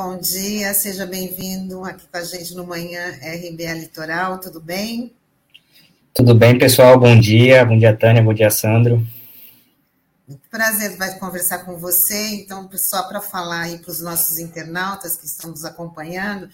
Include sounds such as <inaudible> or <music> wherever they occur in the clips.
Bom dia, seja bem-vindo aqui com a gente no Manhã RBA Litoral, tudo bem? Tudo bem, pessoal, bom dia, bom dia, Tânia, bom dia, Sandro. Muito prazer vai conversar com você, então, só para falar aí para os nossos internautas que estão nos acompanhando,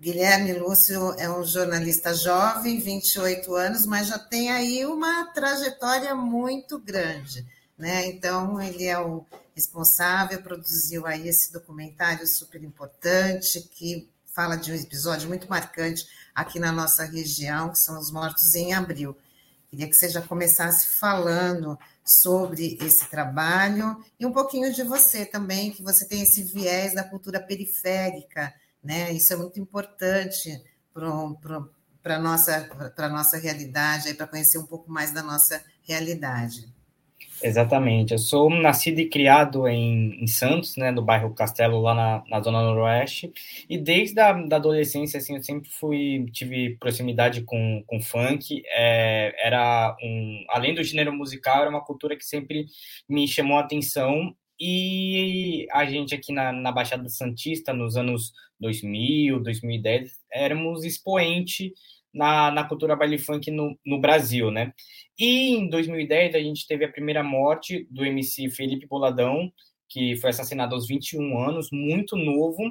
Guilherme Lúcio é um jornalista jovem, 28 anos, mas já tem aí uma trajetória muito grande, né? Então, ele é o responsável, produziu aí esse documentário super importante que fala de um episódio muito marcante aqui na nossa região, que são os mortos em abril. Queria que você já começasse falando sobre esse trabalho e um pouquinho de você também, que você tem esse viés da cultura periférica, né? Isso é muito importante para a nossa, nossa realidade, para conhecer um pouco mais da nossa realidade. Exatamente. Eu sou nascido e criado em, em Santos, né, no bairro Castelo, lá na, na zona noroeste. E desde a da adolescência, assim, eu sempre fui tive proximidade com, com funk. É, era um, além do gênero musical, era uma cultura que sempre me chamou a atenção. E a gente aqui na, na Baixada Santista, nos anos 2000, 2010, éramos expoente na, na cultura baile funk no, no Brasil, né? E em 2010 a gente teve a primeira morte do MC Felipe Boladão, que foi assassinado aos 21 anos, muito novo.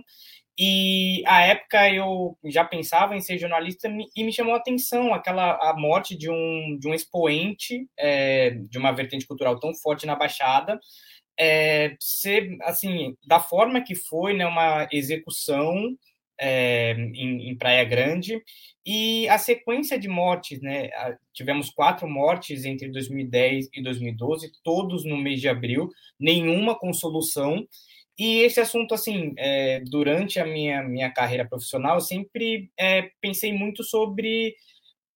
E à época eu já pensava em ser jornalista e me chamou a atenção aquela a morte de um, de um expoente é, de uma vertente cultural tão forte na Baixada, é, ser assim da forma que foi, né, uma execução é, em, em, Praia Grande e a sequência de mortes, né? Tivemos quatro mortes entre 2010 e 2012, todos no mês de abril, nenhuma com solução. E esse assunto, assim, é, durante a minha, minha carreira profissional, eu sempre é, pensei muito sobre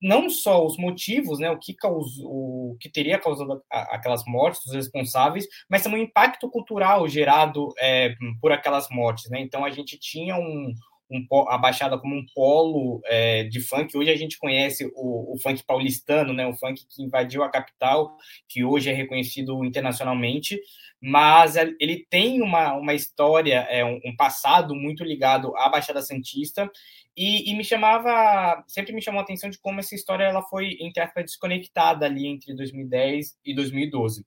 não só os motivos, né, o que causou, o que teria causado aquelas mortes, os responsáveis, mas também o impacto cultural gerado é, por aquelas mortes, né? Então a gente tinha um, um, a Baixada como um polo é, de funk. Hoje a gente conhece o, o, funk paulistano, né, o funk que invadiu a capital, que hoje é reconhecido internacionalmente, mas ele tem uma, uma história, é, um, um passado muito ligado à Baixada Santista, e, e, me chamava, sempre me chamou a atenção de como essa história ela foi, entre desconectada ali entre 2010 e 2012.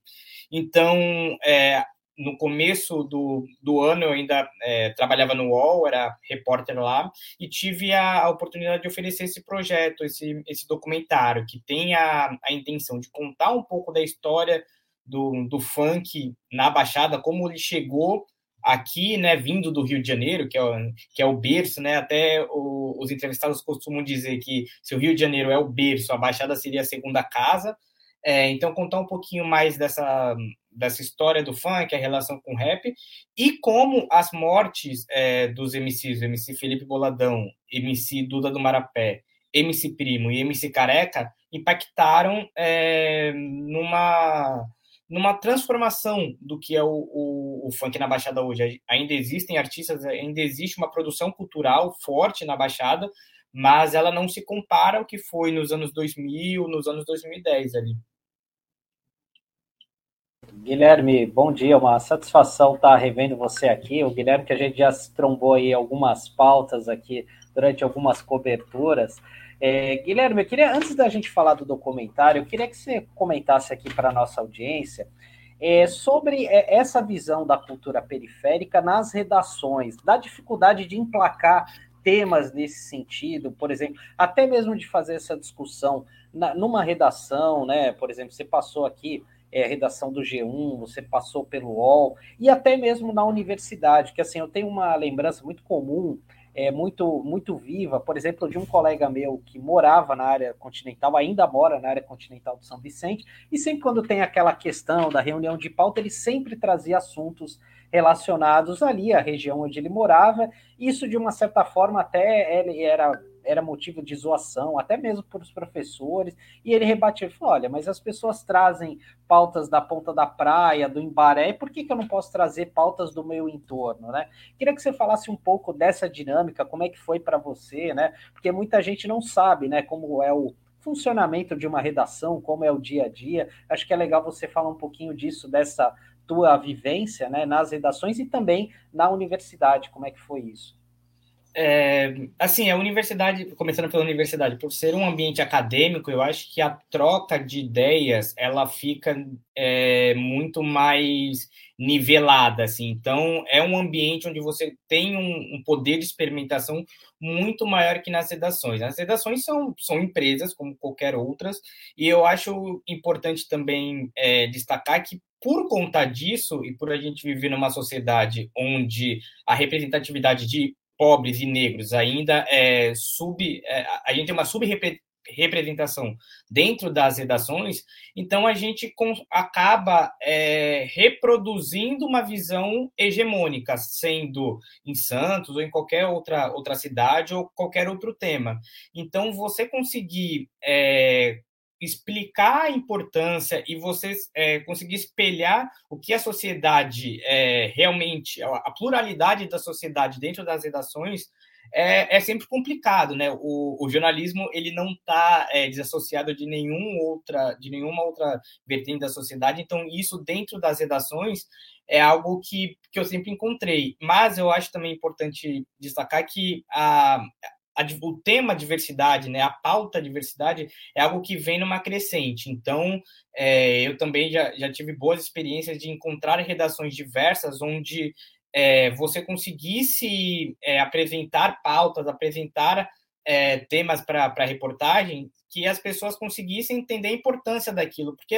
Então, é, no começo do, do ano eu ainda é, trabalhava no UOL, era repórter lá, e tive a, a, oportunidade de oferecer esse projeto, esse, esse documentário, que tem a, a intenção de contar um pouco da história do, do funk na Baixada, como ele chegou aqui, né, vindo do Rio de Janeiro, que é o, que é o berço, né, até o, os entrevistados costumam dizer que se o Rio de Janeiro é o berço, a Baixada seria a segunda casa, é, então contar um pouquinho mais dessa, dessa história do funk, a relação com o rap, e como as mortes é, dos MCs, MC Felipe Boladão, MC Duda do Marapé, MC Primo e MC Careca, impactaram é, numa, numa transformação do que é o, o, o, funk na Baixada hoje. Ainda existem artistas, ainda existe uma produção cultural forte na Baixada, mas ela não se compara ao que foi nos anos 2000, nos anos 2010 ali. Guilherme, bom dia, uma satisfação estar revendo você aqui. O Guilherme, que a gente já se trombou aí algumas pautas aqui durante algumas coberturas. É, Guilherme, eu queria, antes da gente falar do documentário, eu queria que você comentasse aqui para a nossa audiência é, sobre é, essa visão da cultura periférica nas redações, da dificuldade de emplacar temas nesse sentido, por exemplo, até mesmo de fazer essa discussão na, numa redação, né? Por exemplo, você passou aqui é, redação do G1, você passou pelo UOL, e até mesmo na universidade, que assim, eu tenho uma lembrança muito comum, é, muito, muito viva, por exemplo, de um colega meu que morava na área continental, ainda mora na área continental de São Vicente, e sempre quando tem aquela questão da reunião de pauta, ele sempre trazia assuntos relacionados ali à região onde ele morava, isso de uma certa forma até era era motivo de zoação, até mesmo para os professores, e ele rebatia, falou, olha, mas as pessoas trazem pautas da ponta da praia, do Embaré, por que, que eu não posso trazer pautas do meu entorno, né? Queria que você falasse um pouco dessa dinâmica, como é que foi para você, né? Porque muita gente não sabe, né, como é o funcionamento de uma redação, como é o dia a dia. Acho que é legal você falar um pouquinho disso, dessa tua vivência né, nas redações e também na universidade. Como é que foi isso? É, assim, a universidade, começando pela universidade, por ser um ambiente acadêmico, eu acho que a troca de ideias ela fica é, muito mais nivelada, assim. Então, é um ambiente onde você tem um, um, poder de experimentação muito maior que nas redações. As redações são, são empresas, como qualquer outras, e eu acho importante também é, destacar que por conta disso, e por a gente viver numa sociedade onde a representatividade de pobres e negros ainda é sub. É, a gente tem uma subrepresentação dentro das redações, então a gente com, acaba é, reproduzindo uma visão hegemônica, sendo em Santos ou em qualquer outra, outra cidade ou qualquer outro tema. Então, você conseguir é, explicar a importância e você é, conseguir espelhar o que a sociedade é, realmente, a pluralidade da sociedade dentro das redações é, é sempre complicado, né? O, o jornalismo ele não está é, desassociado de nenhum outra, de nenhuma outra vertente da sociedade, então isso dentro das redações é algo que, que eu sempre encontrei. Mas eu acho também importante destacar que a, a, o tema diversidade, né, a pauta diversidade é algo que vem numa crescente. Então, é, eu também já, já tive boas experiências de encontrar redações diversas onde é, você conseguisse é, apresentar pautas, apresentar é, temas para reportagem que as pessoas conseguissem entender a importância daquilo, porque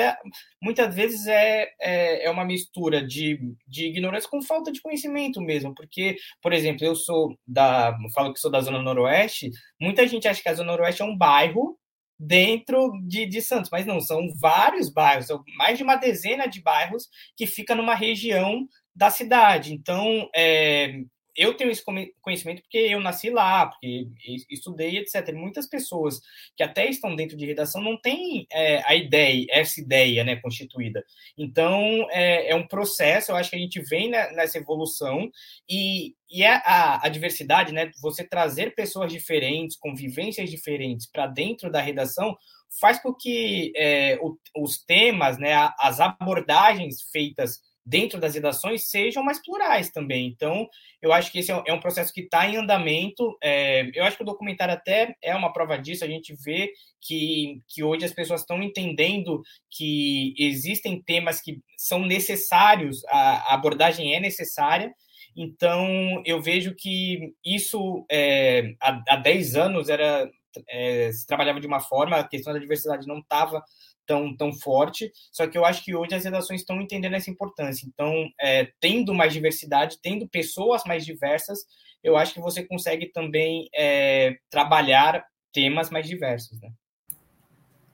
muitas vezes é, é, é, uma mistura de, de ignorância com falta de conhecimento mesmo, porque, por exemplo, eu sou da, falo que sou da Zona Noroeste, muita gente acha que a Zona Noroeste é um bairro dentro de, de Santos, mas não, são vários bairros, são mais de uma dezena de bairros que fica numa região da cidade. Então, é, eu tenho esse conhecimento porque eu nasci lá, porque estudei, etc. Muitas pessoas que até estão dentro de redação não têm é, a ideia, essa ideia né, constituída. Então, é, é, um processo, eu acho que a gente vem nessa evolução e, e é a, a diversidade, né, você trazer pessoas diferentes, convivências diferentes para dentro da redação, faz com que é, o, os temas, né, as abordagens feitas dentro das redações sejam mais plurais também. Então, eu acho que esse é um é processo que está em andamento. É, eu acho que o documentário até é uma prova disso. A gente vê que, que hoje as pessoas estão entendendo que existem temas que são necessários, a, a abordagem é necessária. Então, eu vejo que isso é, há, há 10 anos era é, se trabalhava de uma forma, a questão da diversidade não estava tão, tão forte, só que eu acho que hoje as redações estão entendendo essa importância. Então, é, tendo mais diversidade, tendo pessoas mais diversas, eu acho que você consegue também é, trabalhar temas mais diversos, né?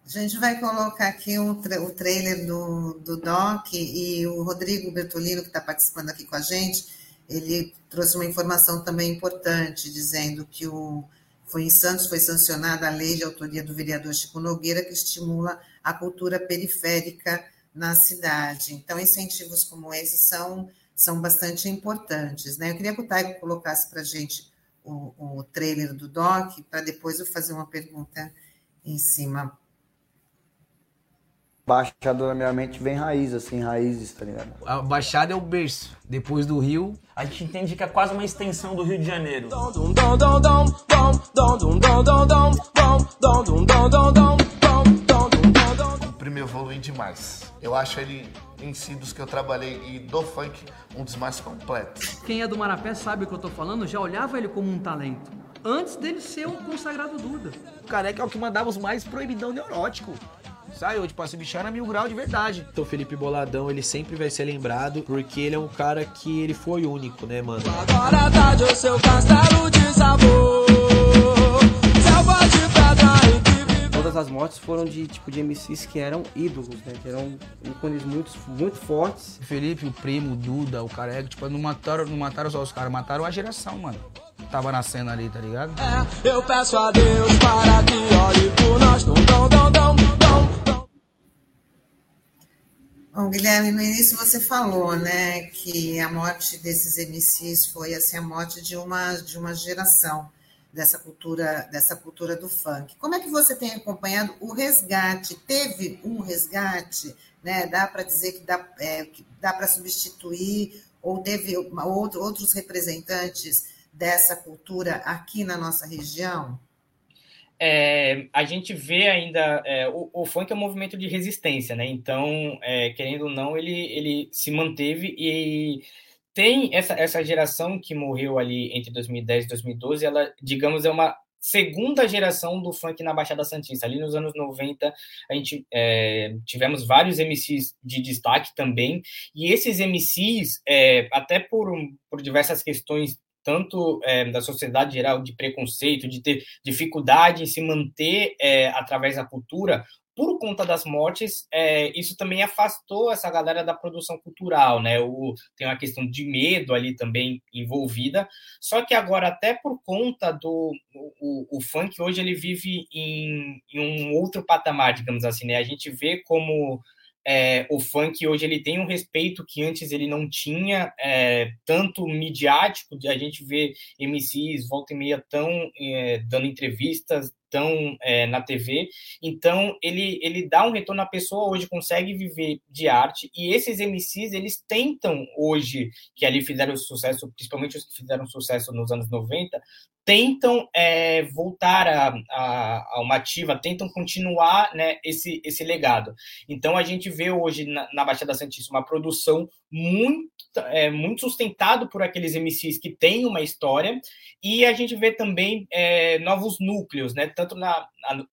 A gente vai colocar aqui o, tra o trailer do, do Doc e o Rodrigo Bertolino, que está participando aqui com a gente, ele trouxe uma informação também importante, dizendo que o, foi em Santos foi sancionada a lei de autoria do vereador Chico Nogueira, que estimula a cultura periférica na cidade. Então, incentivos como esse são, são bastante importantes. Né? Eu queria que o Taigo colocasse para a gente o, o trailer do DOC, para depois eu fazer uma pergunta em cima. Baixada na minha mente vem raiz, assim, raízes, tá ligado? A Baixada é o berço. Depois do Rio, a gente entende que é quase uma extensão do Rio de Janeiro primo evolui demais. Eu acho ele, em si, dos que eu trabalhei e do funk, um dos mais completos. Quem é do Marapé sabe o que eu tô falando, já olhava ele como um talento. Antes dele ser o consagrado Duda. O careca é o que mandava os mais proibidão neurótico. Saiu, tipo, esse bicho era mil grau de verdade. Então, Felipe Boladão, ele sempre vai ser lembrado porque ele é um cara que ele foi único, né, mano? Agora tarde o seu castelo de sabor. Selva de pedra e todas as mortes foram de tipo de MCs que eram ídolos, né? Que eram ícones muito, muito fortes. Felipe, o primo, o Duda, o Careca, tipo, não mataram, não mataram só os caras, mataram a geração, mano. Tava na cena ali, tá ligado? É, eu peço a Deus para que olhe por nós, dom, dom, dom, Bom, Guilherme, no início você falou, né, que a morte desses MCs foi assim a morte de uma de uma geração. dessa cultura, dessa cultura do funk. Como é que você tem acompanhado o resgate? Teve um resgate, né? Dá para dizer que dá, é, que dá para substituir, ou teve uma, outro, outros representantes dessa cultura aqui na nossa região? É, a gente vê ainda é, o, o, funk é um movimento de resistência, né? Então, é, querendo ou não, ele, ele se manteve e tem essa, essa geração que morreu ali entre 2010 e 2012, ela, digamos, é uma segunda geração do funk na Baixada Santista. Ali nos anos 90, a gente é, tivemos vários MCs de destaque também, e esses MCs, é, até por, por diversas questões tanto é, da sociedade geral de preconceito, de ter dificuldade em se manter é, através da cultura, por conta das mortes, é, isso também afastou essa galera da produção cultural, né? O, tem uma questão de medo ali também envolvida. Só que agora, até por conta do o, o funk, hoje ele vive em, em, um outro patamar, digamos assim, né? A gente vê como é, o funk hoje ele tem um respeito que antes ele não tinha, é, tanto midiático, a gente vê MCs volta e meia tão é, dando entrevistas, estão é, na TV. Então, ele, ele dá um retorno à pessoa, hoje consegue viver de arte, e esses MCs, eles tentam hoje, que ali fizeram sucesso, principalmente os que fizeram sucesso nos anos 90, tentam é, voltar a, a, a, uma ativa, tentam continuar né, esse, esse legado. Então, a gente vê hoje na, na Baixada Santista uma produção muito, é, muito sustentado por aqueles MCs que têm uma história, e a gente vê também é, novos núcleos, né? Tanto na,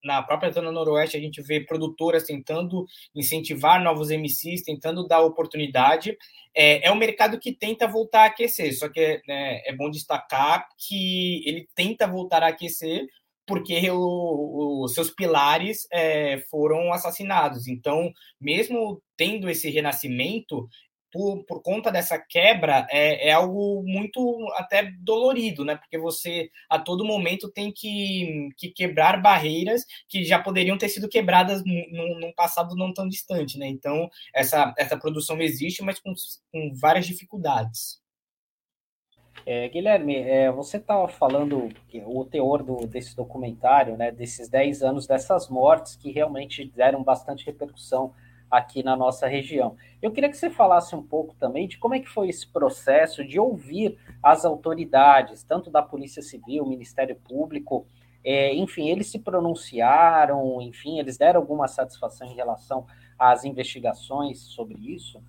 na própria Zona Noroeste, a gente vê produtoras tentando incentivar novos MCs, tentando dar oportunidade. É, é um mercado que tenta voltar a aquecer, só que né, é bom destacar que ele tenta voltar a aquecer porque os seus pilares é, foram assassinados. Então, mesmo tendo esse renascimento, por, por conta dessa quebra, é, é algo muito até dolorido, né? Porque você a todo momento tem que, que quebrar barreiras que já poderiam ter sido quebradas num, num passado não tão distante, né? Então, essa, essa produção existe, mas com, com várias dificuldades. É, Guilherme, é, você estava falando o teor do, desse documentário, né, desses 10 anos dessas mortes que realmente deram bastante repercussão aqui na nossa região. Eu queria que você falasse um pouco também de como é que foi esse processo de ouvir as autoridades, tanto da Polícia Civil, Ministério Público, é, enfim, eles se pronunciaram, enfim, eles deram alguma satisfação em relação às investigações sobre isso?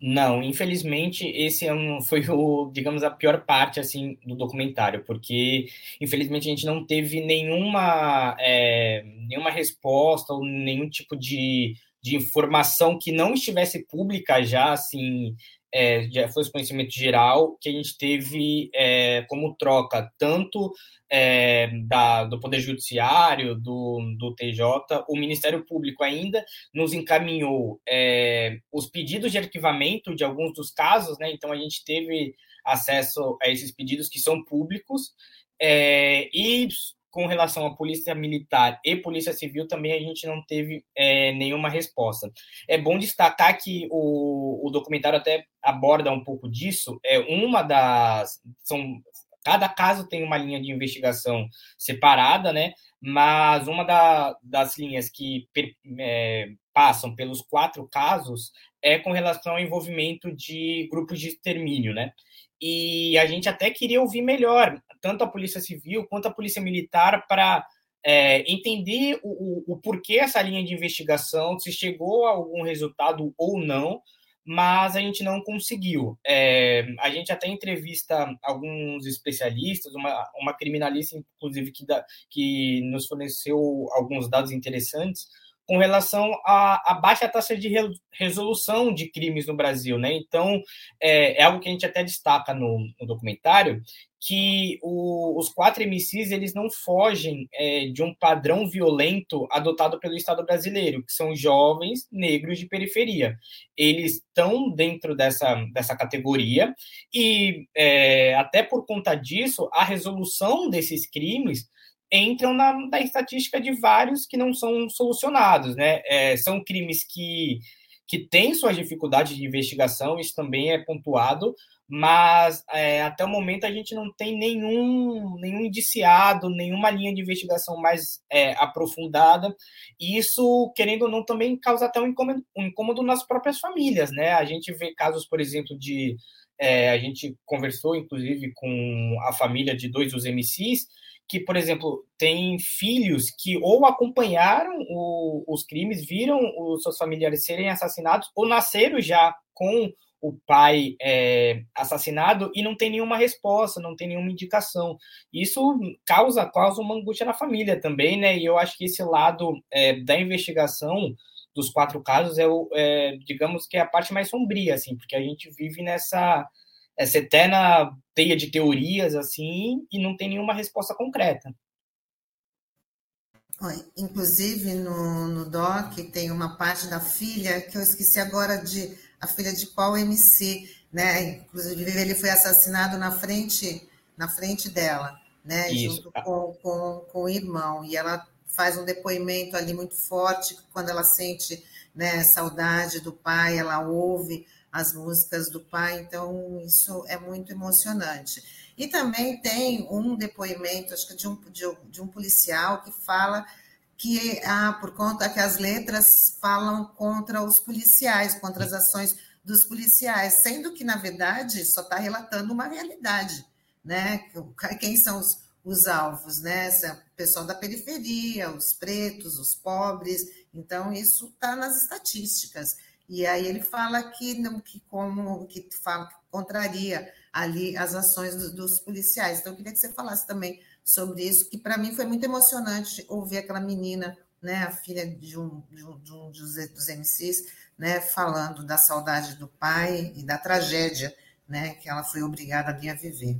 Não, infelizmente esse é foi o, digamos, a pior parte assim do documentário, porque infelizmente a gente não teve nenhuma, é, nenhuma resposta ou nenhum tipo de de informação que não estivesse pública já, assim, é, já fosse conhecimento geral, que a gente teve é, como troca, tanto é, da, do Poder Judiciário, do, do TJ, o Ministério Público ainda nos encaminhou é, os pedidos de arquivamento de alguns dos casos, né? Então a gente teve acesso a esses pedidos que são públicos, é, e com relação à polícia militar e polícia civil também a gente não teve é, nenhuma resposta. É bom destacar que o, o documentário até aborda um pouco disso. É uma das são cada caso tem uma linha de investigação separada, né? Mas uma da, das linhas que é, passam pelos quatro casos é com relação ao envolvimento de grupos de extermínio, né? E a gente até queria ouvir melhor tanto a Polícia Civil quanto a Polícia Militar para é, entender o, o, o, porquê essa linha de investigação, se chegou a algum resultado ou não, mas a gente não conseguiu. É, a gente até entrevista alguns especialistas, uma, uma criminalista, inclusive, que, da, que nos forneceu alguns dados interessantes com relação à, baixa taxa de resolução de crimes no Brasil, né? Então, é, é algo que a gente até destaca no, no documentário, que o, os quatro MCs eles não fogem é, de um padrão violento adotado pelo Estado brasileiro, que são jovens negros de periferia. Eles estão dentro dessa, dessa categoria e, é, até por conta disso, a resolução desses crimes entram na, na estatística de vários que não são solucionados. Né? É, são crimes que que tem suas dificuldades de investigação, isso também é pontuado, mas é, até o momento a gente não tem nenhum, nenhum indiciado, nenhuma linha de investigação mais é, aprofundada, e isso, querendo ou não, também causa até um incômodo, um incômodo nas próprias famílias, né? A gente vê casos, por exemplo, de. É, a gente conversou, inclusive, com a família de dois dos MCs, que, por exemplo, tem filhos que ou acompanharam o, os crimes, viram os seus familiares serem assassinados, ou nasceram já com o pai é, assassinado e não tem nenhuma resposta, não tem nenhuma indicação. Isso causa, causa uma angústia na família também, né? E eu acho que esse lado é, da investigação dos quatro casos é, o, é, digamos que é a parte mais sombria, assim, porque a gente vive nessa essa eterna teia de teorias, assim, e não tem nenhuma resposta concreta. Inclusive, no, no DOC tem uma parte da filha que eu esqueci agora de a filha de qual MC, né? Inclusive ele foi assassinado na frente na frente dela, né? Isso. Junto com, com, com o irmão e ela faz um depoimento ali muito forte quando ela sente né, saudade do pai, ela ouve as músicas do pai, então isso é muito emocionante. E também tem um depoimento, acho que de um, de, de um policial que fala que ah, por conta que as letras falam contra os policiais, contra as ações dos policiais, sendo que, na verdade, só está relatando uma realidade, né? Quem são os, os alvos, né? O pessoal da periferia, os pretos, os pobres, então isso está nas estatísticas. E aí ele fala que não, que como que fala que contraria ali as ações dos, dos policiais. Então eu queria que você falasse também sobre isso, que para mim foi muito emocionante ouvir aquela menina, né, a filha de um, de um, de um dos, dos MCs, né, falando da saudade do pai e da tragédia né, que ela foi obrigada a viver.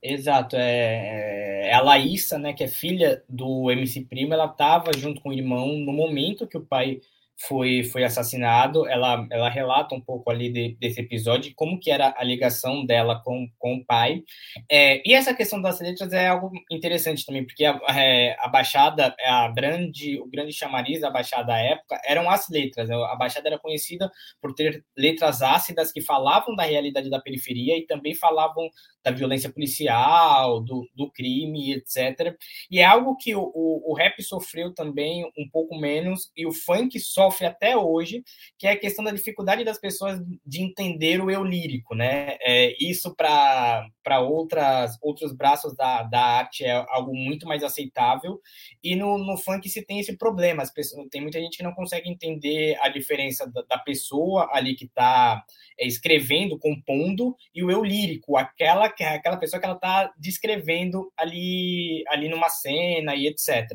Exato, é, é a Laísa, né, que é filha do MC Primo, ela estava junto com o irmão no momento que o pai foi, foi assassinado. Ela, ela relata um pouco ali de, desse episódio, como que era a ligação dela com, com o pai. É, e essa questão das letras é algo interessante também, porque a, é, a Baixada, a grande, o grande chamariz da Baixada da época eram as letras. A Baixada era conhecida por ter letras ácidas que falavam da realidade da periferia e também falavam da violência policial, do, do crime, etc. E é algo que o, o, o rap sofreu também um pouco menos e o funk sofre até hoje, que é a questão da dificuldade das pessoas de entender o eu lírico, né? É, isso para outros braços da, da arte é algo muito mais aceitável e no, no funk se tem esse problema, as pessoas, tem muita gente que não consegue entender a diferença da, da pessoa ali que está é, escrevendo, compondo e o eu lírico, aquela que aquela pessoa que ela está descrevendo ali, ali numa cena e etc.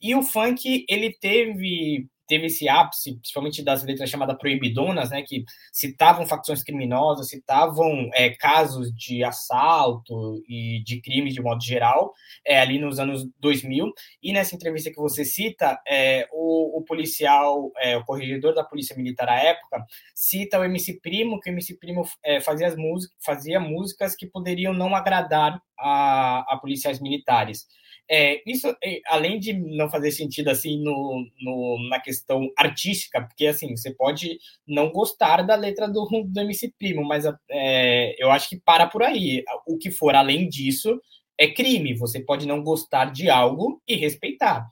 E o funk, ele teve teve esse ápice, principalmente das letras chamadas proibidonas, né, que citavam facções criminosas, citavam é, casos de assalto e de crimes de modo geral, é, ali nos anos 2000. E nessa entrevista que você cita, é, o, o, policial, é, o corregedor da polícia militar à época, cita o MC Primo, que o MC Primo é, fazia, as músicas, fazia músicas que poderiam não agradar a, a policiais militares. É, isso, é, além de não fazer sentido assim no, no, na questão artística, porque assim, você pode não gostar da letra do, do MC Primo, mas é, eu acho que para por aí. O que for além disso é crime. Você pode não gostar de algo e respeitar.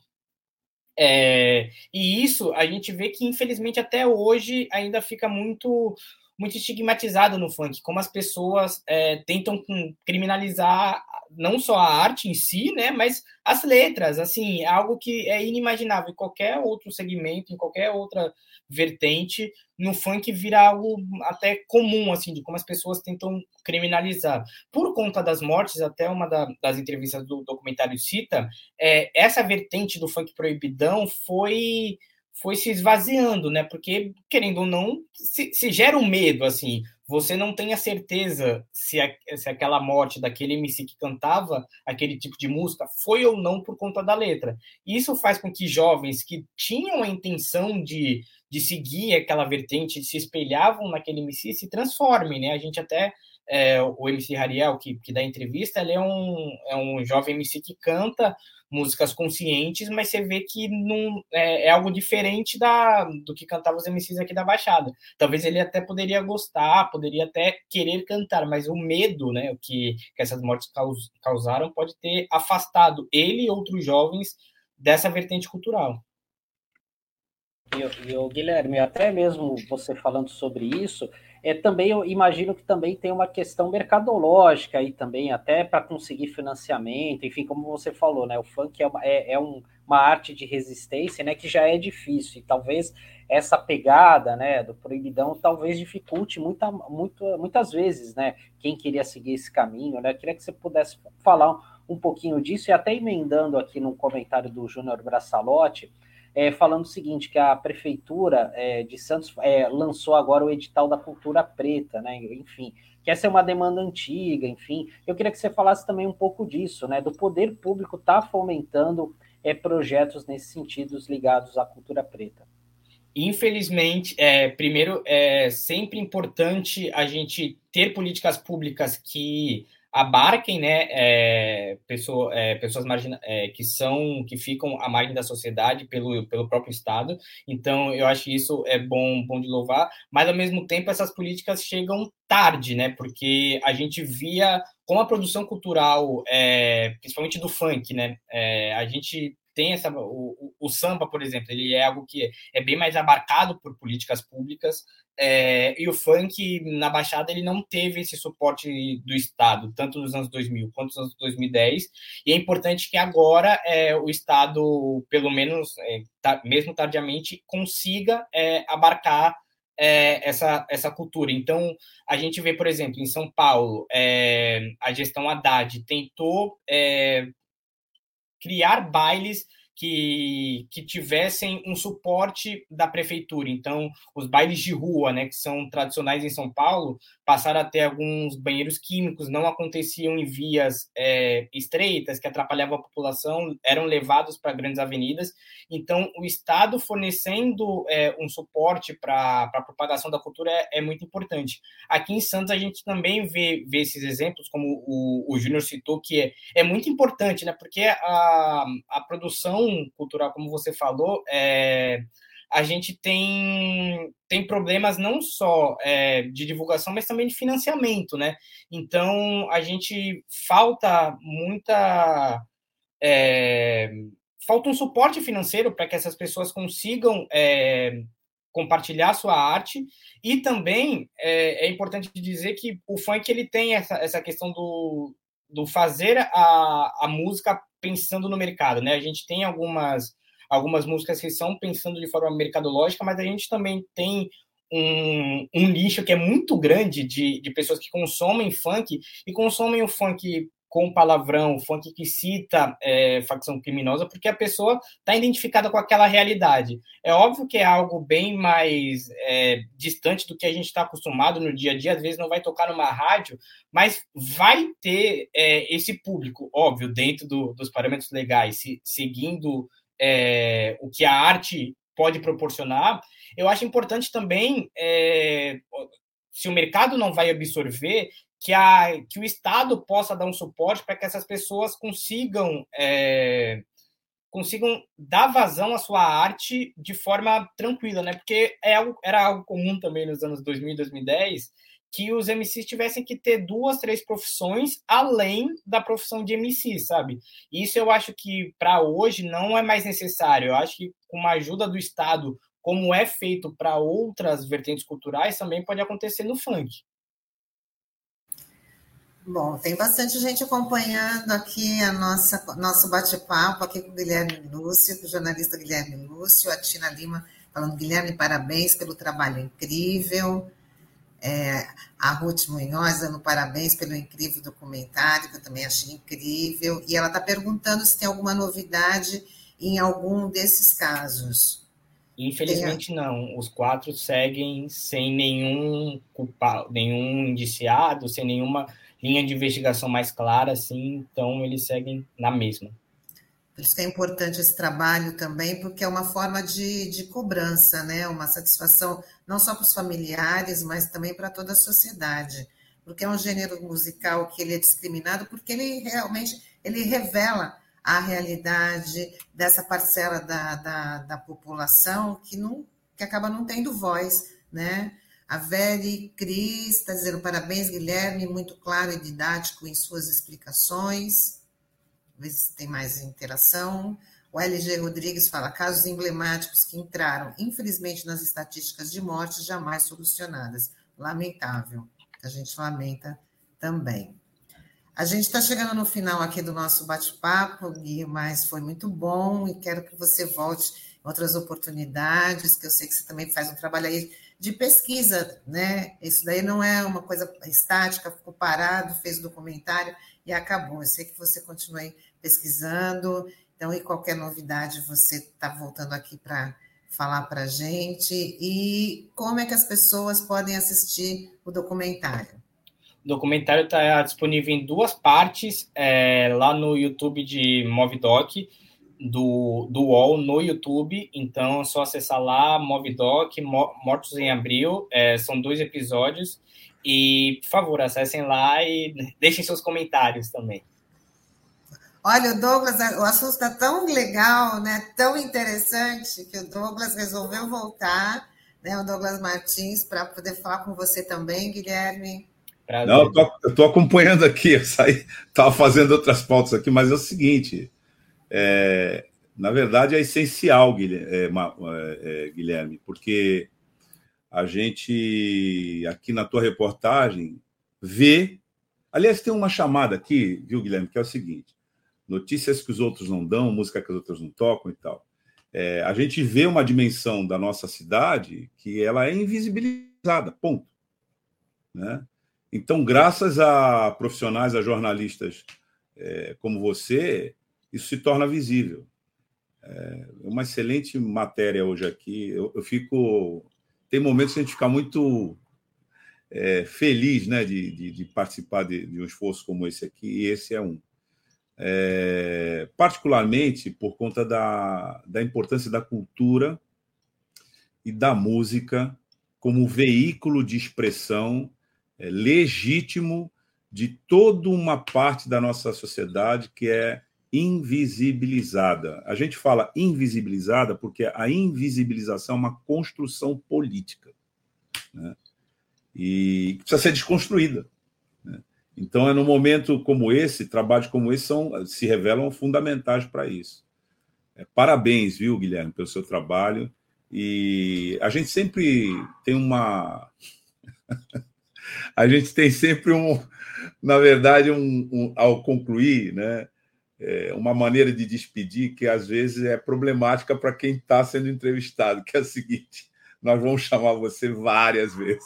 É, e isso a gente vê que, infelizmente, até hoje ainda fica muito muito estigmatizado no funk, como as pessoas é, tentam criminalizar não só a arte em si, né, mas as letras, assim, é algo que é inimaginável em qualquer outro segmento, em qualquer outra vertente, no funk vira algo até comum, assim, de como as pessoas tentam criminalizar. Por conta das mortes, até uma da, das entrevistas do documentário cita, é, essa vertente do funk proibidão foi foi se esvaziando, né? Porque, querendo ou não, se, se gera um medo, assim. Você não tem a certeza se, a, se aquela morte daquele MC que cantava aquele tipo de música foi ou não por conta da letra. Isso faz com que jovens que tinham a intenção de, de seguir aquela vertente, se espelhavam naquele MC, se transformem, né? A gente até é, o MC Hariel, que, que dá entrevista, ele é um, é um jovem MC que canta músicas conscientes, mas você vê que não é, é, algo diferente da, do que cantavam os MCs aqui da Baixada. Talvez ele até poderia gostar, poderia até querer cantar, mas o medo né, que, que essas mortes caus, causaram pode ter afastado ele e outros jovens dessa vertente cultural. E o Guilherme, até mesmo você falando sobre isso, é, também eu imagino que também tem uma questão mercadológica aí também, até para conseguir financiamento, enfim, como você falou, né? O funk é uma, é, é um, uma arte de resistência, né? Que já é difícil, e talvez essa pegada, né, do proibidão talvez dificulte muita, muito, muitas vezes, né? Quem queria seguir esse caminho, né? Eu queria que você pudesse falar um, pouquinho disso, e até emendando aqui no comentário do Júnior Braçalotti, é, falando o seguinte, que a prefeitura é, de Santos é, lançou agora o edital da cultura preta, né? Enfim, que essa é uma demanda antiga, enfim. Eu queria que você falasse também um pouco disso, né? Do poder público estar tá fomentando é, projetos nesses sentidos ligados à cultura preta. Infelizmente, é, primeiro, é sempre importante a gente ter políticas públicas que abarquem né, é, pessoa, é, pessoas margina, é, que são que ficam à margem da sociedade pelo, pelo próprio Estado. Então, eu acho que isso é bom, bom de louvar, mas ao mesmo tempo essas políticas chegam tarde, né? Porque a gente via como a produção cultural, é, principalmente do funk, né? É, a gente tem essa o, o, samba, por exemplo, ele é algo que é bem mais abarcado por políticas públicas é, e o funk na Baixada ele não teve esse suporte do Estado, tanto nos anos 2000 quanto nos anos 2010. E é importante que agora é, o Estado, pelo menos, é, tá, mesmo tardiamente, consiga é, abarcar é, essa, essa cultura. Então, a gente vê, por exemplo, em São Paulo, é, a gestão Haddad tentou criar bailes que, que tivessem um suporte da prefeitura. Então, os bailes de rua, né, que são tradicionais em São Paulo, passaram a ter alguns banheiros químicos, não aconteciam em vias é, estreitas, que atrapalhavam a população, eram levados para grandes avenidas. Então, o Estado fornecendo é, um suporte para a propagação da cultura é, é, muito importante. Aqui em Santos, a gente também vê, vê esses exemplos, como o, o Júnior citou, que é, é muito importante, né, porque a, a produção cultural, como você falou, é, a gente tem, tem problemas não só é, de divulgação, mas também de financiamento, né? Então, a gente falta muita. É, falta um suporte financeiro para que essas pessoas consigam é, compartilhar sua arte e também é, é, importante dizer que o funk ele tem essa, essa questão do, do fazer a, a música pensando no mercado, né? A gente tem algumas algumas músicas que são pensando de forma mercadológica, mas a gente também tem um, um nicho que é muito grande de, de pessoas que consomem funk e consomem o funk com palavrão, funk que cita é, facção criminosa, porque a pessoa está identificada com aquela realidade. É óbvio que é algo bem mais é, distante do que a gente está acostumado no dia a dia, às vezes não vai tocar numa rádio, mas vai ter é, esse público, óbvio, dentro do, dos parâmetros legais, se, seguindo é, o que a arte pode proporcionar. Eu acho importante também, é, se o mercado não vai absorver, que, a, que o Estado possa dar um suporte para que essas pessoas consigam é, consigam dar vazão à sua arte de forma tranquila, né? Porque é algo, era algo comum também nos anos 2000 e 2010 que os MCs tivessem que ter duas, três profissões além da profissão de MC, sabe? Isso eu acho que para hoje não é mais necessário. Eu acho que com uma ajuda do Estado, como é feito para outras vertentes culturais, também pode acontecer no funk. Bom, tem bastante gente acompanhando aqui a nossa nosso bate-papo aqui com o Guilherme Lúcio, com o jornalista Guilherme Lúcio, a Tina Lima falando, Guilherme, parabéns pelo trabalho incrível. É, a Ruth Munhoz dando parabéns pelo incrível documentário, que eu também achei incrível. E ela está perguntando se tem alguma novidade em algum desses casos. Infelizmente tem... não. Os quatro seguem sem nenhum culpado, nenhum indiciado, sem nenhuma linha de investigação mais clara, assim, então eles seguem na mesma. Por isso que é importante esse trabalho também, porque é uma forma de, de cobrança, né? Uma satisfação não só para os familiares, mas também para toda a sociedade. Porque é um gênero musical que ele é discriminado, porque ele realmente ele revela a realidade dessa parcela da, da, da população que, não, que acaba não tendo voz, né? A Veri Cris está dizendo parabéns, Guilherme, muito claro e didático em suas explicações se tem mais interação. O LG Rodrigues fala: casos emblemáticos que entraram, infelizmente, nas estatísticas de morte, jamais solucionadas. Lamentável. A gente lamenta também. A gente está chegando no final aqui do nosso bate-papo, Gui, mas foi muito bom e quero que você volte em outras oportunidades, que eu sei que você também faz um trabalho aí de pesquisa, né? Isso daí não é uma coisa estática, ficou parado, fez documentário e acabou. Eu sei que você continua pesquisando, então, e qualquer novidade, você está voltando aqui para falar para a gente. E como é que as pessoas podem assistir o documentário? O documentário está disponível em duas partes, é, lá no YouTube de Movidoc, do, do UOL no YouTube. Então, é só acessar lá, Movidoc, Mortos em Abril. É, são dois episódios. E, por favor, acessem lá e deixem seus comentários também. Olha, o Douglas, o assunto está tão legal, né? tão interessante, que o Douglas resolveu voltar, né? o Douglas Martins, para poder falar com você também, Guilherme. Prazer. Não, eu estou acompanhando aqui, <laughs> eu estava fazendo outras pautas aqui, mas é o seguinte, é, na verdade é essencial, Guilherme, é, é, é, Guilherme, porque a gente, aqui na tua reportagem, vê. Aliás, tem uma chamada aqui, viu, Guilherme, que é o seguinte: notícias que os outros não dão, música que os outros não tocam e tal. É, a gente vê uma dimensão da nossa cidade que ela é invisibilizada, ponto. Né? Então, graças a profissionais, a jornalistas é, como você, isso se torna visível. É uma excelente matéria hoje aqui. Eu, eu fico. Tem momentos que a gente fica muito é, feliz né, de, de, de participar de, de, um esforço como esse aqui, e esse é um. É, particularmente por conta da, da importância da cultura e da música como veículo de expressão é, legítimo de toda uma parte da nossa sociedade que é invisibilizada. A gente fala invisibilizada porque a invisibilização é uma construção política né? e precisa ser desconstruída. Então, é no momento como esse, trabalhos como esse são, se revelam fundamentais para isso. É, parabéns, viu, Guilherme, pelo seu trabalho. E a gente sempre tem uma. <laughs> a gente tem sempre um, na verdade, um, um ao concluir, né, é uma maneira de despedir que às vezes é problemática para quem está sendo entrevistado, que é a seguinte: nós vamos chamar você várias vezes.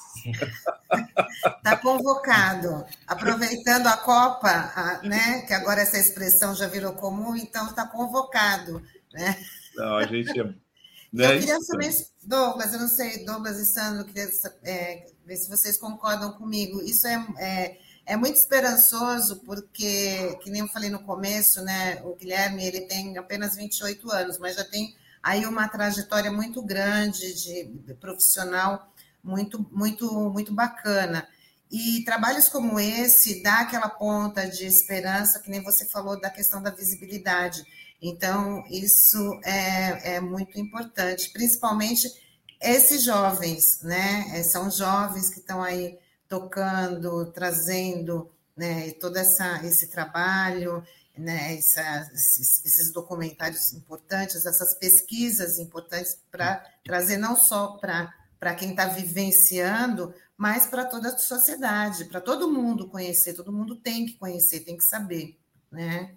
Está <laughs> convocado. Aproveitando a Copa, né? Que agora essa expressão já virou comum, então está convocado. Né? Não, a gente é. <laughs> Né? Eu queria saber, Douglas, eu não sei, Douglas e Sandro, queria é, ver se vocês concordam comigo. Isso é, é, é, muito esperançoso, porque, que nem eu falei no começo, né? O Guilherme ele tem apenas 28 anos, mas já tem aí uma trajetória muito grande de profissional muito muito muito bacana. E trabalhos como esse dá aquela ponta de esperança, que nem você falou da questão da visibilidade. Então, isso é, é muito importante, principalmente esses jovens, né? São jovens que estão aí tocando, trazendo né, todo essa, esse trabalho, né, essa, esses, esses, documentários importantes, essas pesquisas importantes para trazer não só para quem está vivenciando, mas para toda a sociedade, para todo mundo conhecer, todo mundo tem que conhecer, tem que saber. Né?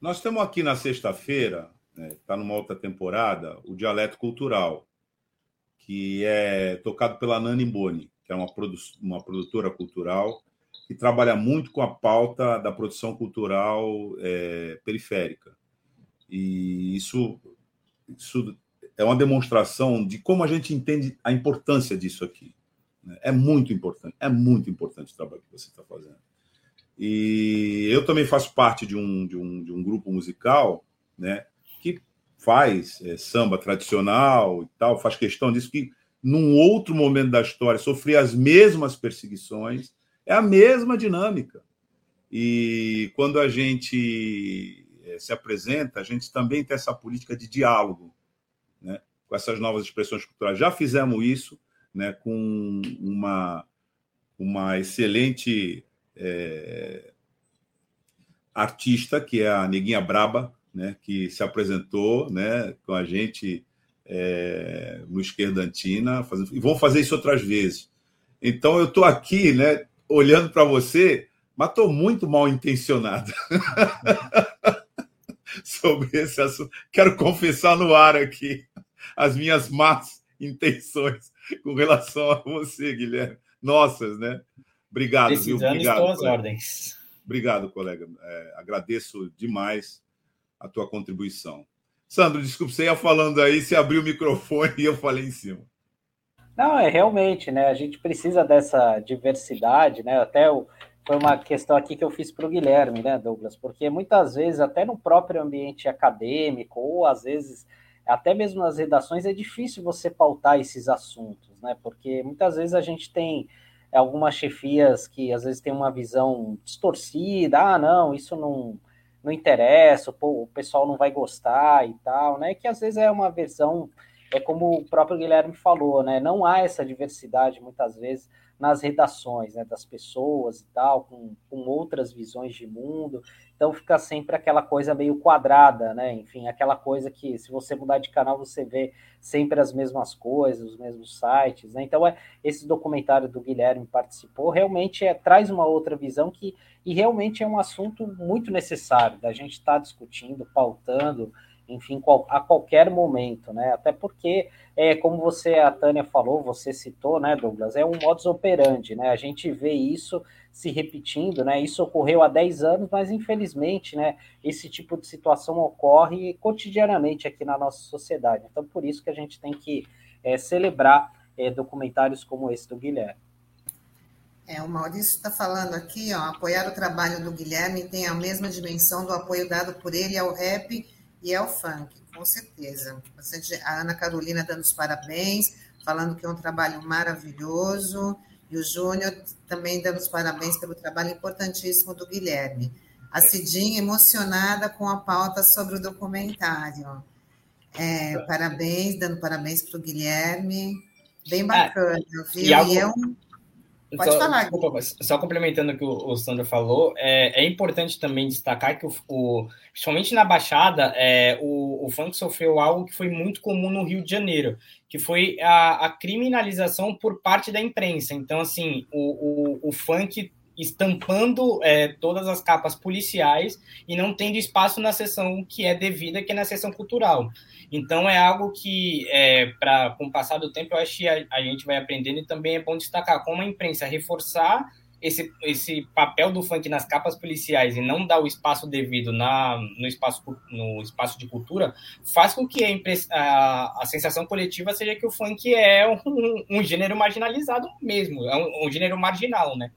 Nós estamos aqui na sexta-feira, está né, tá numa outra temporada, o Dialeto Cultural, que é tocado pela Nani Boni, que é uma, produ uma produtora cultural que trabalha muito com a pauta da produção cultural é, periférica. E isso, isso é uma demonstração de como a gente entende a importância disso aqui. Né? É muito importante, é muito importante o trabalho que você está fazendo. E eu também faço parte de um, de um, de um grupo musical, né? Que faz é, samba tradicional e tal, faz questão disso, que num outro momento da história sofria as mesmas perseguições, é a mesma dinâmica. E quando a gente é, se apresenta, a gente também tem essa política de diálogo né, com essas novas expressões culturais. Já fizemos isso né, com uma, uma excelente é, artista, que é a Neguinha Braba, né, que se apresentou né, com a gente é, no Esquerdantina, fazendo, e vão fazer isso outras vezes. Então, eu estou aqui né, olhando para você, mas estou muito mal intencionado <laughs> sobre esse assunto. Quero confessar no ar aqui as minhas más intenções com relação a você, Guilherme. Nossas, né? Obrigado, Precisando viu? Obrigado. ordens. Obrigado, colega. É, agradeço demais a tua contribuição. Sandro, desculpe, você ia falando aí, você abriu o microfone e eu falei em cima. Não, é realmente, né? A gente precisa dessa diversidade, né? Até o, foi uma questão aqui que eu fiz para o Guilherme, né, Douglas? Porque muitas vezes, até no próprio ambiente acadêmico, ou às vezes até mesmo nas redações, é difícil você pautar esses assuntos, né? Porque muitas vezes a gente tem algumas chefias que às vezes tem uma visão distorcida, ah, não, isso não, não interessa, o pessoal não vai gostar e tal, né? Que às vezes é uma versão, é como o próprio Guilherme falou, né? Não há essa diversidade muitas vezes nas redações, né, das pessoas e tal, com, com outras visões de mundo. Então fica sempre aquela coisa meio quadrada, né? Enfim, aquela coisa que se você mudar de canal você vê sempre as mesmas coisas, os mesmos sites, né? Então é esse documentário do Guilherme participou realmente é, traz uma outra visão que e realmente é um assunto muito necessário da gente estar tá discutindo, pautando enfim, qual, a qualquer momento, né? Até porque, é, como você, a Tânia falou, você citou, né, Douglas, é um modus operandi, né? A gente vê isso se repetindo, né? Isso ocorreu há 10 anos, mas infelizmente, né, esse tipo de situação ocorre cotidianamente aqui na nossa sociedade. Então, por isso que a gente tem que é, celebrar é, documentários como esse do Guilherme. É, o Maurício está falando aqui, ó, apoiar o trabalho do Guilherme tem a mesma dimensão do apoio dado por ele ao rap e é o funk, com certeza. A Ana Carolina dando os parabéns, falando que é um trabalho maravilhoso, e o Júnior também dando os parabéns pelo trabalho importantíssimo do Guilherme. A Cidinha emocionada com a pauta sobre o documentário. É, parabéns, dando parabéns para o Guilherme. Bem bacana, é, viu? E, algo... e é um Pode só, falar. Desculpa, só complementando o que o, o Sandro falou, é, é importante também destacar que, o, o principalmente na Baixada, é, o, o funk sofreu algo que foi muito comum no Rio de Janeiro, que foi a, a criminalização por parte da imprensa. Então, assim, o, o, o funk estampando é, todas as capas policiais e não tendo espaço na seção que é devida, que é na seção cultural. Então é algo que, é, para com o passar do tempo, eu acho que a, a, gente vai aprendendo e também é bom destacar como a imprensa reforçar esse, esse papel do funk nas capas policiais e não dar o espaço devido na, no, espaço, no espaço de cultura, faz com que a, a, a sensação coletiva seja que o funk é um, um gênero marginalizado mesmo, é um, um gênero marginal, né?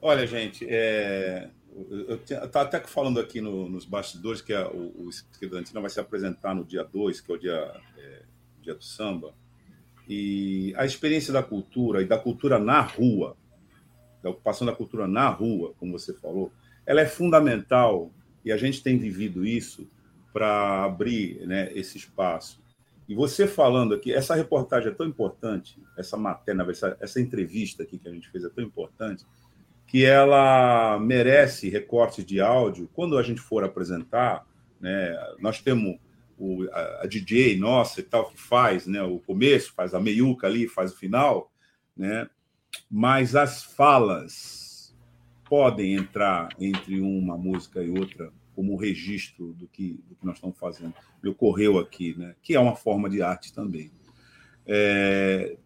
Olha, gente, é, eu estava até falando aqui no, nos bastidores que a, o, o Esquerdantina vai se apresentar no dia 2, que é o dia, é, dia do samba, e a experiência da cultura e da cultura na rua, da ocupação da cultura na rua, como você falou, ela é fundamental e a gente tem vivido isso para abrir né, esse espaço. E você falando aqui, essa reportagem é tão importante, essa matéria, essa, essa entrevista aqui que a gente fez é tão importante, que ela merece recortes de áudio quando a gente for apresentar. Né, nós temos o, a, a, DJ nossa e tal que faz né, o começo, faz a meiuca ali, faz o final, né, mas as falas podem entrar entre uma música e outra como um registro do que, do que nós estamos fazendo. Me ocorreu aqui, né, que é uma forma de arte também. É,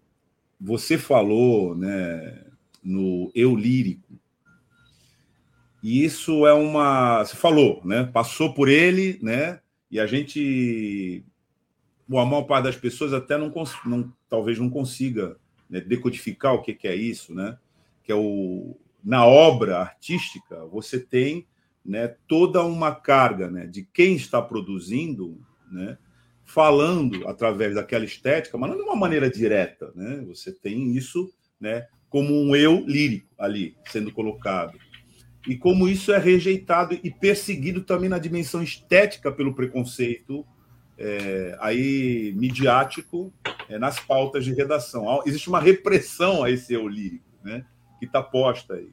você falou, né, no eu lírico. E isso é uma. Você falou, né? Passou por ele, né? E a gente. a maior parte das pessoas até não, não talvez não consiga né, decodificar o que, que é isso, né? Que é o. na obra artística, você tem né, toda uma carga né, de quem está produzindo, né, falando através daquela estética, mas não de uma maneira direta. Né? Você tem isso né, como um eu lírico ali sendo colocado. E como isso é rejeitado e perseguido também na dimensão estética pelo preconceito é, aí midiático é, nas pautas de redação. Existe uma repressão a esse eu lírico, né, que está posta aí.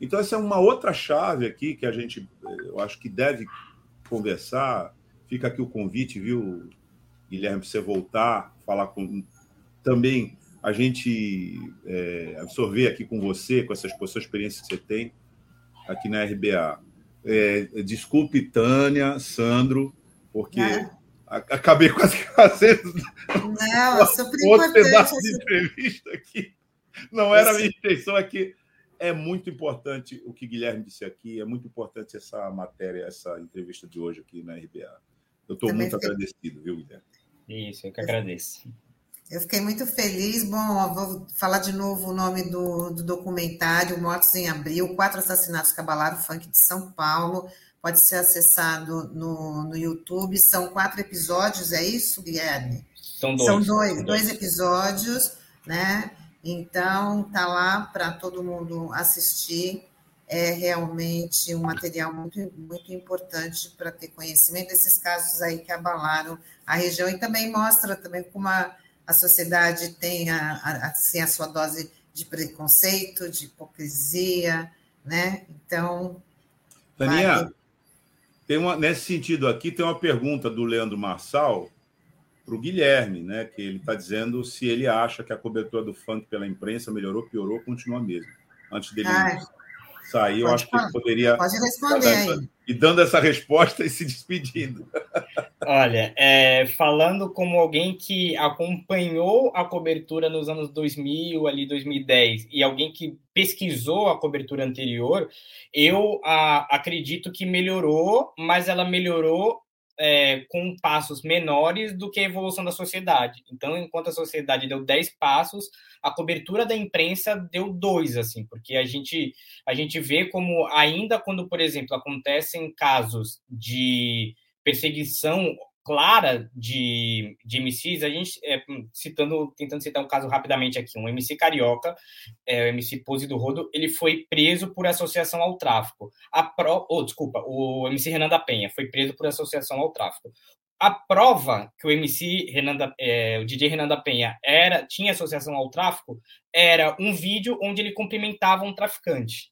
Então, essa é uma outra chave aqui que a gente, eu acho que deve conversar. Fica aqui o convite, viu, Guilherme, para você voltar, falar com. Também a gente é, absorver aqui com você, com essa, com essa experiência que você tem aqui na RBA. É, desculpe, Tânia, Sandro, porque é. acabei quase fazendo Não, <laughs> é outro pedaço de entrevista aqui. Não era a minha intenção aqui é muito importante o que Guilherme disse aqui, é muito importante essa matéria, essa entrevista de hoje aqui na RBA. Eu estou muito fiquei... agradecido, viu, Guilherme? Isso, eu que agradeço. Eu fiquei muito feliz. Bom, vou falar de novo o nome do, do documentário, Mortos em Abril, Quatro Assassinatos que Abalaram o Funk de São Paulo. Pode ser acessado no, no YouTube. São quatro episódios, é isso, Guilherme? São dois. São dois, dois episódios, né? Então, tá lá para todo mundo assistir. É realmente um material muito, muito importante para ter conhecimento desses casos aí que abalaram a região e também mostra também como a, a sociedade tem a, a, assim, a sua dose de preconceito, de hipocrisia, né? Então. Tania, tem uma, nesse sentido aqui, tem uma pergunta do Leandro Marçal para o Guilherme, né? Que ele está dizendo se ele acha que a cobertura do funk pela imprensa melhorou, piorou, continua mesmo. Antes dele sair, eu acho que ele poderia. Pode responder aí. E dando essa resposta e se despedindo. Olha, é, falando como alguém que acompanhou a cobertura nos anos 2000, ali 2010, e alguém que pesquisou a cobertura anterior, eu a, acredito que melhorou, mas ela melhorou é, com passos menores do que a evolução da sociedade. Então, enquanto a sociedade deu 10 passos, a cobertura da imprensa deu dois, assim, porque a gente, a gente vê como ainda quando, por exemplo, acontecem casos de perseguição clara de, de MCs, a gente, é, citando, tentando citar um caso rapidamente aqui, um MC carioca, é, o MC Pose do Rodo, ele foi preso por associação ao tráfico. A pro, oh, desculpa, o MC Renan da Penha foi preso por associação ao tráfico. A prova que o MC Renan da, é, o DJ Renan da Penha era tinha associação ao tráfico era um vídeo onde ele cumprimentava um traficante.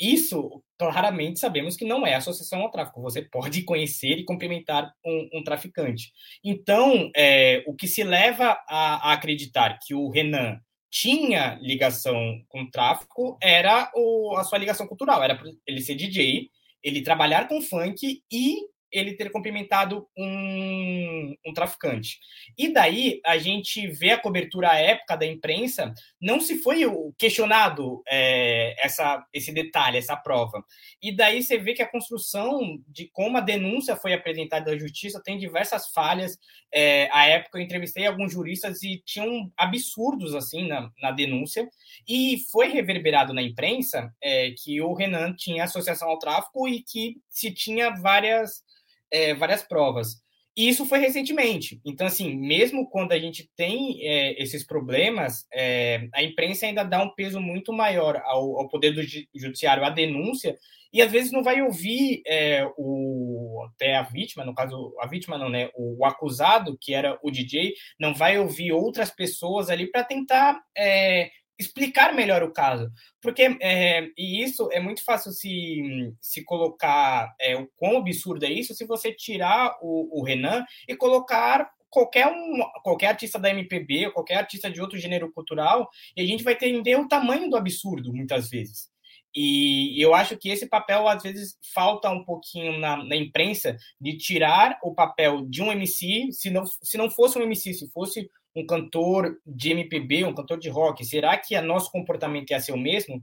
Isso, claramente, sabemos que não é associação ao tráfico. Você pode conhecer e cumprimentar um, um traficante. Então, é, o que se leva a, a, acreditar que o Renan tinha ligação com o tráfico era o, a sua ligação cultural. Era ele ser DJ, ele trabalhar com funk e ele ter cumprimentado um, um, traficante. E daí a gente vê a cobertura à época da imprensa, não se foi questionado é, essa, esse detalhe, essa prova. E daí você vê que a construção de como a denúncia foi apresentada à justiça tem diversas falhas. É, à época eu entrevistei alguns juristas e tinham absurdos assim na, na denúncia, e foi reverberado na imprensa é, que o Renan tinha associação ao tráfico e que se tinha várias é, várias provas. E isso foi recentemente. Então, assim, mesmo quando a gente tem é, esses problemas, é, a imprensa ainda dá um peso muito maior ao, ao, poder do judiciário, à denúncia, e às vezes não vai ouvir é, o, até a vítima, no caso, a vítima não, né? O, o acusado, que era o DJ, não vai ouvir outras pessoas ali para tentar é, explicar melhor o caso. Porque, é, e isso é muito fácil se, se colocar é, o quão absurdo é isso se você tirar o, o Renan e colocar qualquer, um, qualquer artista da MPB qualquer artista de outro gênero cultural e a gente vai entender o tamanho do absurdo, muitas vezes. E eu acho que esse papel, às vezes, falta um pouquinho na, na, imprensa de tirar o papel de um MC, se não, se não fosse um MC, se fosse um cantor de MPB, um cantor de rock, será que o nosso comportamento ia ser o mesmo?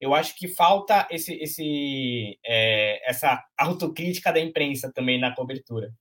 Eu acho que falta esse, esse, é, essa autocrítica da imprensa também na cobertura.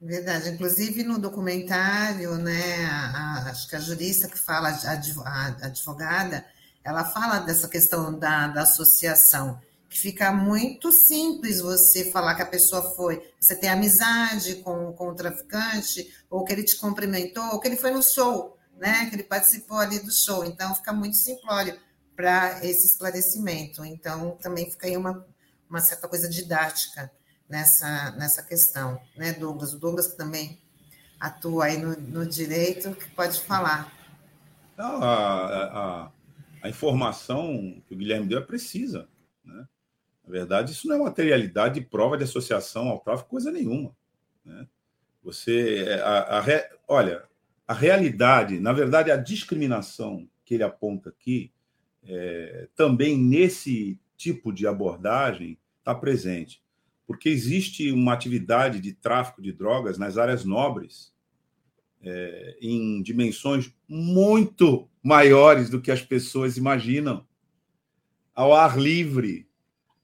Verdade. Inclusive no documentário, né, a, a, acho que a jurista que fala, a advogada, ela fala dessa questão da, da associação, que fica muito simples você falar que a pessoa foi. Você tem amizade com, com o traficante, ou que ele te cumprimentou, ou que ele foi no show, né? Que ele participou ali do show. Então, fica muito simplório para esse esclarecimento. Então, também fica aí uma, uma certa coisa didática nessa, nessa questão, né, Douglas? O Douglas que também atua aí no, no direito, que pode falar. A, a, informação que o Guilherme deu é precisa. Na verdade, isso não é materialidade de prova de associação ao tráfico, coisa nenhuma. Né? Você. A, a, olha, a realidade, na verdade, a discriminação que ele aponta aqui é, também nesse tipo de abordagem está presente, porque existe uma atividade de tráfico de drogas nas áreas nobres é, em dimensões muito maiores do que as pessoas imaginam, ao ar livre,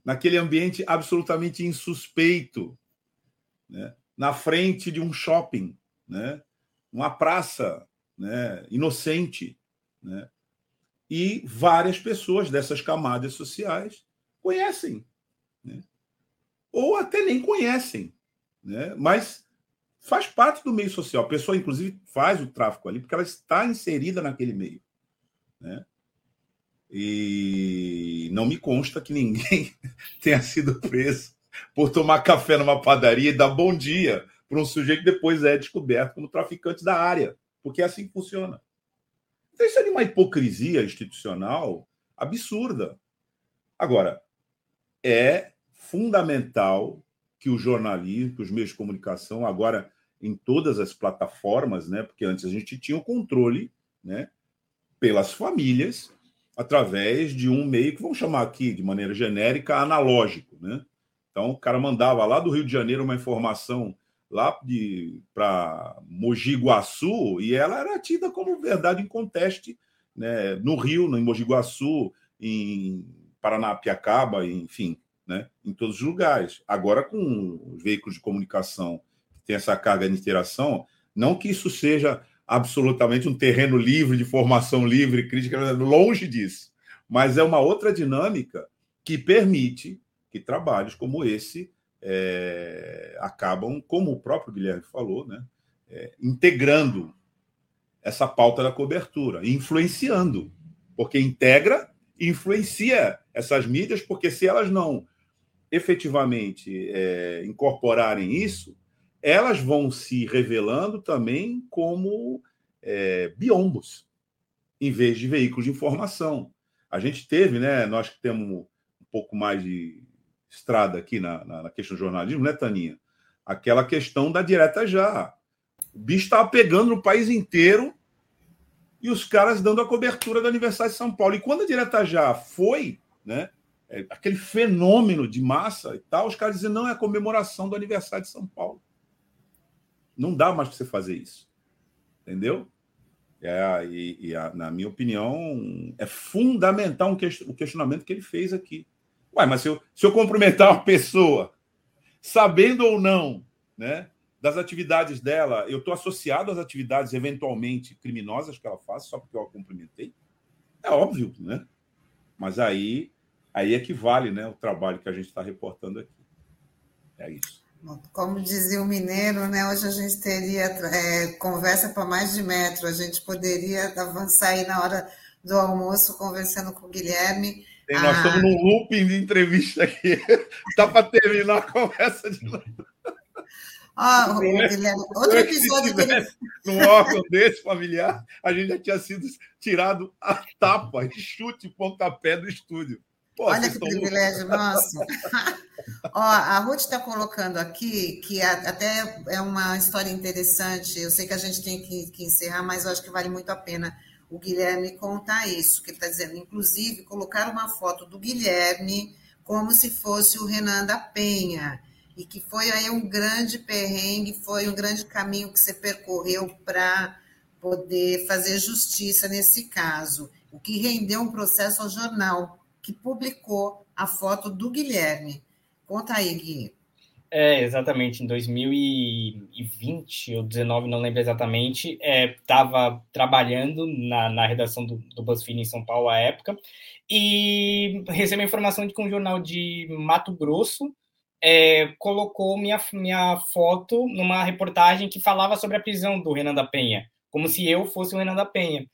naquele ambiente absolutamente insuspeito, né? na frente de um shopping, né? uma praça né? inocente. Né? E várias pessoas dessas camadas sociais conhecem, né? ou até nem conhecem, né? mas faz parte do meio social. A pessoa, inclusive, faz o tráfico ali porque ela está inserida naquele meio. Né? E não me consta que ninguém <laughs> tenha sido preso por tomar café numa padaria e dar bom dia para um sujeito que depois é descoberto como traficante da área, porque é assim que funciona. Então, isso é uma hipocrisia institucional absurda. Agora, é fundamental que o jornalismo, que os meios de comunicação, agora em todas as plataformas, né? Porque antes a gente tinha o controle, né? Pelas famílias, através de um meio que vamos chamar aqui de maneira genérica analógico, né? Então o cara mandava lá do Rio de Janeiro uma informação lá para Mogi Guaçu e ela era tida como verdade em conteste né, no Rio, no, Mogi Guaçu, em Paranapiacaba, enfim, né, em todos os lugares. Agora, com os veículos de comunicação que tem essa carga de interação, não que isso seja absolutamente um terreno livre de formação livre, crítica, longe disso, mas é uma outra dinâmica que permite que trabalhos como esse é, acabam, como o próprio Guilherme falou, né, é, integrando essa pauta da cobertura, influenciando, porque integra e influencia essas mídias, porque se elas não efetivamente é, incorporarem isso, elas vão se revelando também como é, biombos, em vez de veículos de informação. A gente teve, né? Nós que temos um pouco mais de estrada aqui na, na, na questão do jornalismo, né, Taninha? Aquela questão da direta já. O bicho estava pegando no país inteiro e os caras dando a cobertura do aniversário de São Paulo. E quando a direta já foi, né? É, aquele fenômeno de massa e tal, os caras dizem, não, é a comemoração do aniversário de São Paulo. Não dá mais para você fazer isso. Entendeu? É, e, e a, na minha opinião, é fundamental um o questionamento que ele fez aqui. Ué, mas se eu, se eu cumprimentar uma pessoa, sabendo ou não, né, das atividades dela, eu estou associado às atividades eventualmente criminosas que ela faz, só porque eu a cumprimentei? É óbvio, né? Mas aí, aí é que vale né, o trabalho que a gente está reportando aqui. É isso. Como dizia o mineiro, né? Hoje a gente teria é, conversa para mais de metro. A gente poderia avançar aí na hora do almoço conversando com o Guilherme tem, nós ah. estamos num looping de entrevista aqui. <laughs> Dá para terminar a conversa de novo. Ah, Guilherme, outro episódio dele. Num órgão desse familiar, a gente já tinha sido tirado a tapa, chute, pontapé do estúdio. Pô, Olha que privilégio, <laughs> nosso. Ó, a Ruth está colocando aqui que até é uma história interessante. Eu sei que a gente tem que, que encerrar, mas eu acho que vale muito a pena o Guilherme contar isso, que ele está dizendo, inclusive, colocar uma foto do Guilherme como se fosse o Renan da Penha, e que foi aí um grande perrengue, foi um grande caminho que você percorreu para poder fazer justiça nesse caso, o que rendeu um processo ao jornal, que publicou a foto do Guilherme. Conta aí, Gui. É, exatamente, em 2020 ou 2019, não lembro exatamente, estava é, trabalhando na, na redação do, do BuzzFeed em São Paulo à época, e recebi a informação de que um jornal de Mato Grosso é, colocou minha, minha foto numa reportagem que falava sobre a prisão do Renan da Penha, como se eu fosse o Renan da Penha.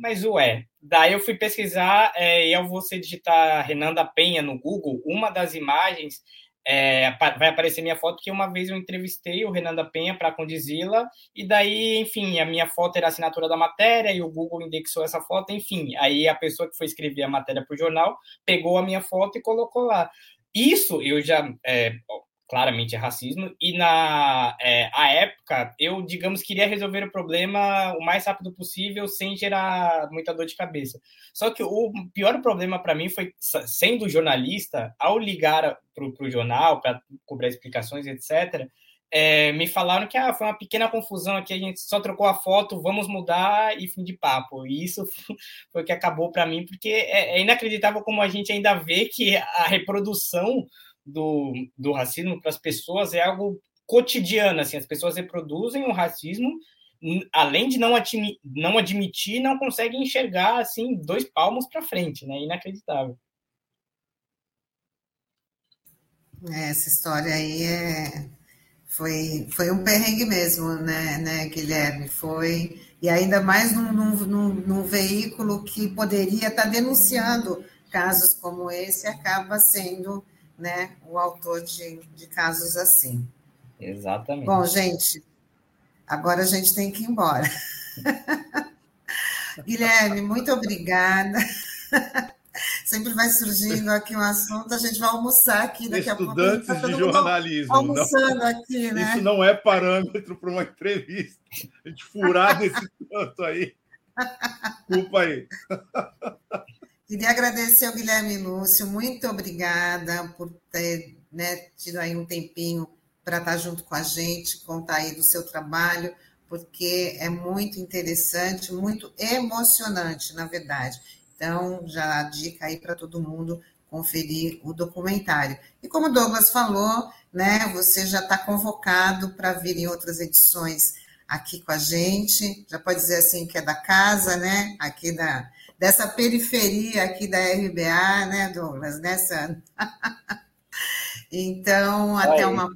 Mas ué, daí eu fui pesquisar é, e ao você digitar Renan da Penha no Google, uma das imagens é, vai aparecer minha foto, porque uma vez eu entrevistei o Renan da Penha para conduzi-la, e daí, enfim, a minha foto era assinatura da matéria, e o Google indexou essa foto, enfim. Aí a pessoa que foi escrever a matéria para o jornal pegou a minha foto e colocou lá. Isso eu já. É, claramente é racismo, e na é, a época eu, digamos, queria resolver o problema o mais rápido possível sem gerar muita dor de cabeça. Só que o pior problema para mim foi, sendo jornalista, ao ligar para o jornal, para cobrar explicações, etc., é, me falaram que ah, foi uma pequena confusão aqui, a gente só trocou a foto, vamos mudar e fim de papo. E isso <laughs> foi o que acabou para mim, porque é, é inacreditável como a gente ainda vê que a reprodução do, do racismo para as pessoas é algo cotidiano, assim, as pessoas reproduzem o racismo, além de não, admi não admitir, não conseguem enxergar, assim, dois palmos para frente, né, inacreditável. É, essa história aí é... foi, foi um perrengue mesmo, né, né, Guilherme? Foi, e ainda mais num, num, num veículo que poderia estar denunciando casos como esse, acaba sendo né, o autor de, de casos assim. Exatamente. Bom, gente, agora a gente tem que ir embora. <laughs> Guilherme, muito obrigada. Sempre vai surgindo aqui um assunto, a gente vai almoçar aqui daqui Estudantes a pouco. Estudantes de jornalismo. Almoçando não, aqui, né? Isso não é parâmetro para uma entrevista. A gente furar desse tanto <laughs> aí. Desculpa aí. Queria agradecer ao Guilherme Lúcio, muito obrigada por ter né, tido aí um tempinho para estar junto com a gente, contar aí do seu trabalho, porque é muito interessante, muito emocionante, na verdade. Então, já a dica aí para todo mundo conferir o documentário. E como o Douglas falou, né, você já está convocado para vir em outras edições aqui com a gente. Já pode dizer assim que é da casa, né? Aqui da, dessa periferia aqui da RBA, né, Douglas? Né, Sandra? <laughs> então, até uma,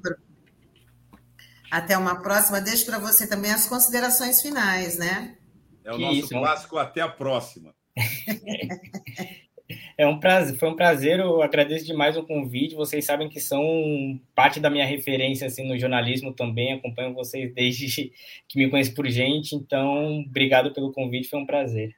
até uma próxima. Deixo para você também as considerações finais, né? É o nosso Isso, clássico, até a próxima. <laughs> É um prazer, foi um prazer, eu agradeço demais o convite. Vocês sabem que são parte da minha referência assim, no jornalismo também, acompanho vocês desde <laughs> que me conheço por gente, então obrigado pelo convite, foi um prazer.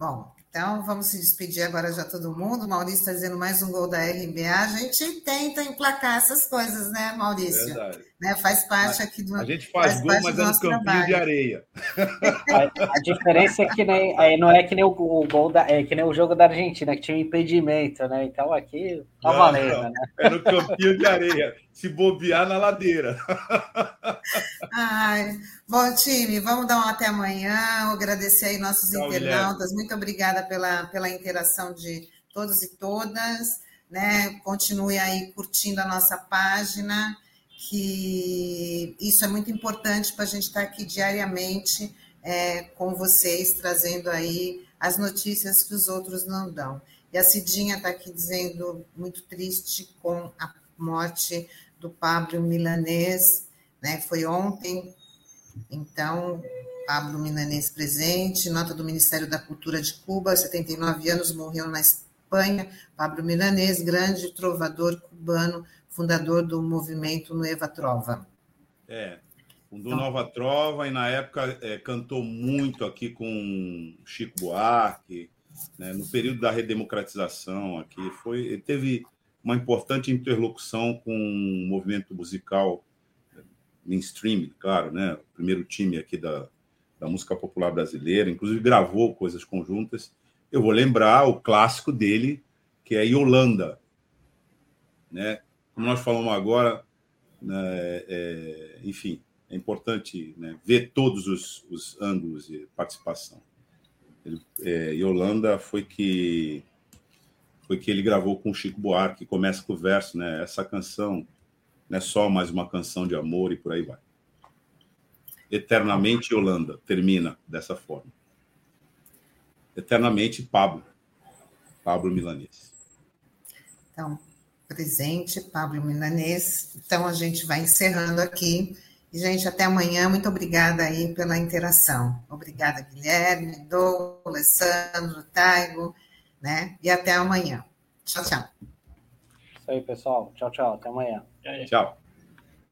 Bom, então vamos se despedir agora já todo mundo. Maurício está dizendo mais um gol da RBA. A gente tenta emplacar essas coisas, né, Maurício? Verdade. Né, faz parte aqui do. A gente faz, faz gol, mas é no campinho trabalho. de areia. A, a, diferença é que nem, é, não é que nem o, o, gol da, é que nem o jogo da Argentina, que tinha um impedimento, né? Então aqui tá valendo, né? É no campinho de areia se bobear na ladeira. Ai, bom, time, vamos dar um até amanhã. Agradecer aí nossos Tchau, internautas. Guilherme. Muito obrigada pela, pela interação de todos e todas. Né? Continue aí curtindo a nossa página, que isso é muito importante para a gente estar aqui diariamente é, com vocês, trazendo aí as notícias que os outros não dão. E a Cidinha está aqui dizendo muito triste com a morte do Pablo Milanês, né? Foi ontem, então, Pablo Milanês presente, nota do Ministério da Cultura de Cuba, 79 anos, morreu na Espanha. Pablo Milanês, grande trovador cubano, fundador do movimento Nueva Trova. É, fundou então, Nova Trova e na época é, cantou muito aqui com Chico Buarque, né, no período da redemocratização aqui. Foi, ele teve uma importante interlocução com o movimento musical mainstream, claro, né? O primeiro time aqui da, da música popular brasileira, inclusive gravou coisas conjuntas. Eu vou lembrar o clássico dele, que é Yolanda, né? Como nós falamos agora, né, é, enfim, é importante né, ver todos os, os ângulos de participação. Ele, é, Yolanda foi que foi que ele gravou com o Chico Buarque, que começa com o verso, né? Essa canção não é só mais uma canção de amor e por aí vai. Eternamente Holanda termina dessa forma. Eternamente Pablo, Pablo Milanês. Então, presente, Pablo Milanês. Então, a gente vai encerrando aqui. E, gente, até amanhã. Muito obrigada aí pela interação. Obrigada, Guilherme, Douglas, Sandro, Taigo, né? E até amanhã. Tchau, tchau. Isso aí, pessoal. Tchau, tchau. Até amanhã. Tchau.